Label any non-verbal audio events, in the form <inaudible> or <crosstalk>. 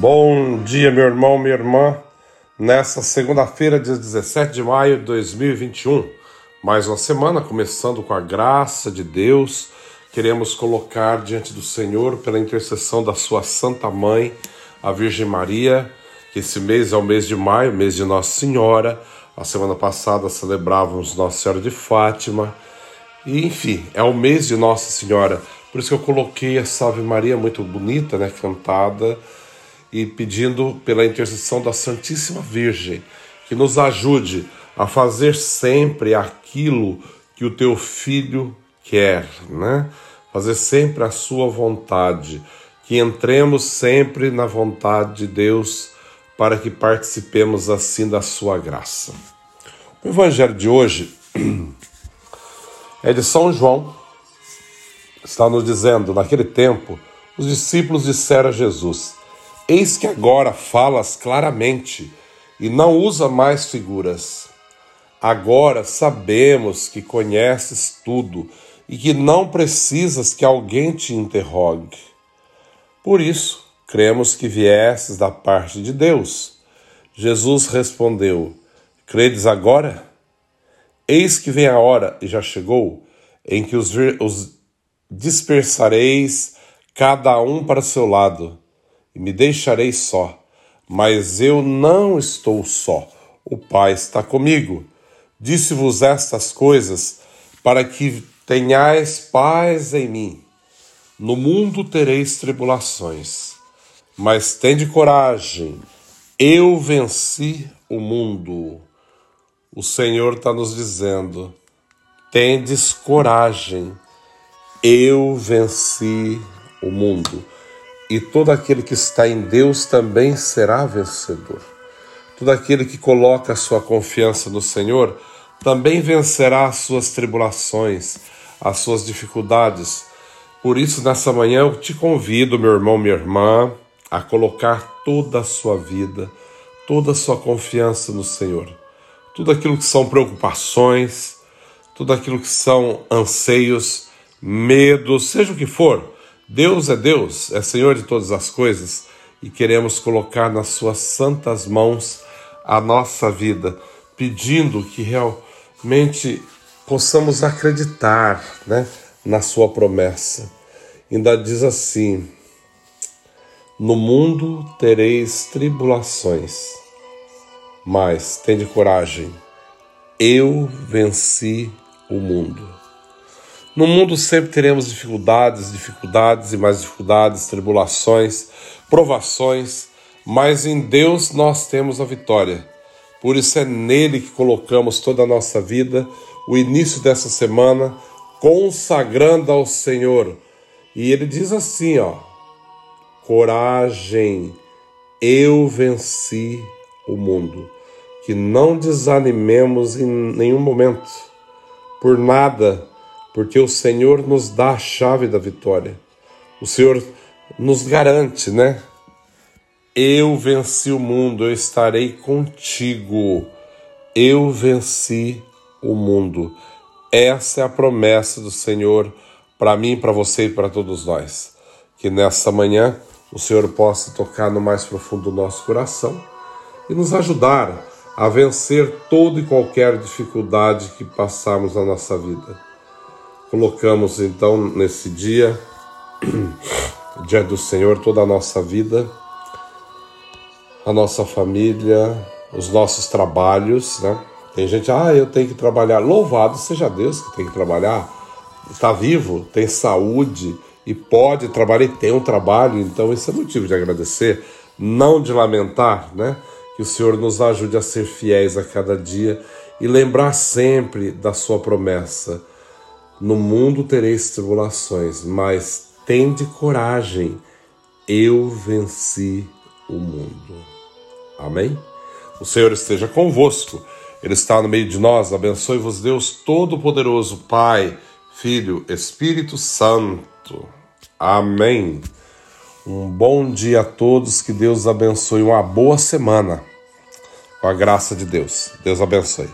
Bom dia, meu irmão, minha irmã. Nessa segunda-feira, dia 17 de maio de 2021, mais uma semana começando com a graça de Deus. Queremos colocar diante do Senhor, pela intercessão da Sua Santa Mãe, a Virgem Maria, que esse mês é o mês de maio, mês de Nossa Senhora. A semana passada celebrávamos Nossa Senhora de Fátima. E enfim, é o mês de Nossa Senhora. Por isso que eu coloquei a Salve Maria muito bonita, né, cantada e pedindo pela intercessão da Santíssima Virgem que nos ajude a fazer sempre aquilo que o teu filho quer, né? Fazer sempre a sua vontade, que entremos sempre na vontade de Deus para que participemos assim da sua graça. O evangelho de hoje é de São João. Está nos dizendo, naquele tempo, os discípulos disseram a Jesus: Eis que agora falas claramente e não usa mais figuras. Agora sabemos que conheces tudo e que não precisas que alguém te interrogue. Por isso, cremos que viesses da parte de Deus. Jesus respondeu: Credes agora? Eis que vem a hora, e já chegou, em que os, os dispersareis cada um para seu lado e me deixarei só. Mas eu não estou só, o Pai está comigo. Disse-vos estas coisas para que tenhais paz em mim. No mundo tereis tribulações, mas tende coragem, eu venci o mundo. O Senhor está nos dizendo: tendes coragem, eu venci o mundo e todo aquele que está em Deus também será vencedor. Todo aquele que coloca sua confiança no Senhor também vencerá as suas tribulações, as suas dificuldades. Por isso, nessa manhã, eu te convido, meu irmão, minha irmã, a colocar toda a sua vida, toda a sua confiança no Senhor. Tudo aquilo que são preocupações, tudo aquilo que são anseios, medos, seja o que for Deus é Deus, é Senhor de todas as coisas e queremos colocar nas Suas santas mãos a nossa vida, pedindo que realmente possamos acreditar né, na Sua promessa. Ainda diz assim: No mundo tereis tribulações, mas tende coragem, eu venci o mundo. No mundo sempre teremos dificuldades, dificuldades e mais dificuldades, tribulações, provações, mas em Deus nós temos a vitória. Por isso é nele que colocamos toda a nossa vida, o início dessa semana, consagrando ao Senhor. E ele diz assim, ó: Coragem, eu venci o mundo. Que não desanimemos em nenhum momento, por nada porque o Senhor nos dá a chave da vitória. O Senhor nos garante, né? Eu venci o mundo, eu estarei contigo. Eu venci o mundo. Essa é a promessa do Senhor para mim, para você e para todos nós. Que nessa manhã o Senhor possa tocar no mais profundo do nosso coração e nos ajudar a vencer toda e qualquer dificuldade que passarmos na nossa vida. Colocamos então nesse dia, <clears throat> dia do Senhor, toda a nossa vida, a nossa família, os nossos trabalhos, né? Tem gente, ah, eu tenho que trabalhar. Louvado seja Deus que tem que trabalhar. Está vivo, tem saúde e pode trabalhar e tem um trabalho, então isso é motivo de agradecer, não de lamentar, né? Que o Senhor nos ajude a ser fiéis a cada dia e lembrar sempre da Sua promessa no mundo tereis tribulações, mas tende coragem, eu venci o mundo. Amém? O Senhor esteja convosco, Ele está no meio de nós. Abençoe-vos, Deus Todo-Poderoso, Pai, Filho, Espírito Santo. Amém. Um bom dia a todos, que Deus abençoe, uma boa semana. Com a graça de Deus. Deus abençoe.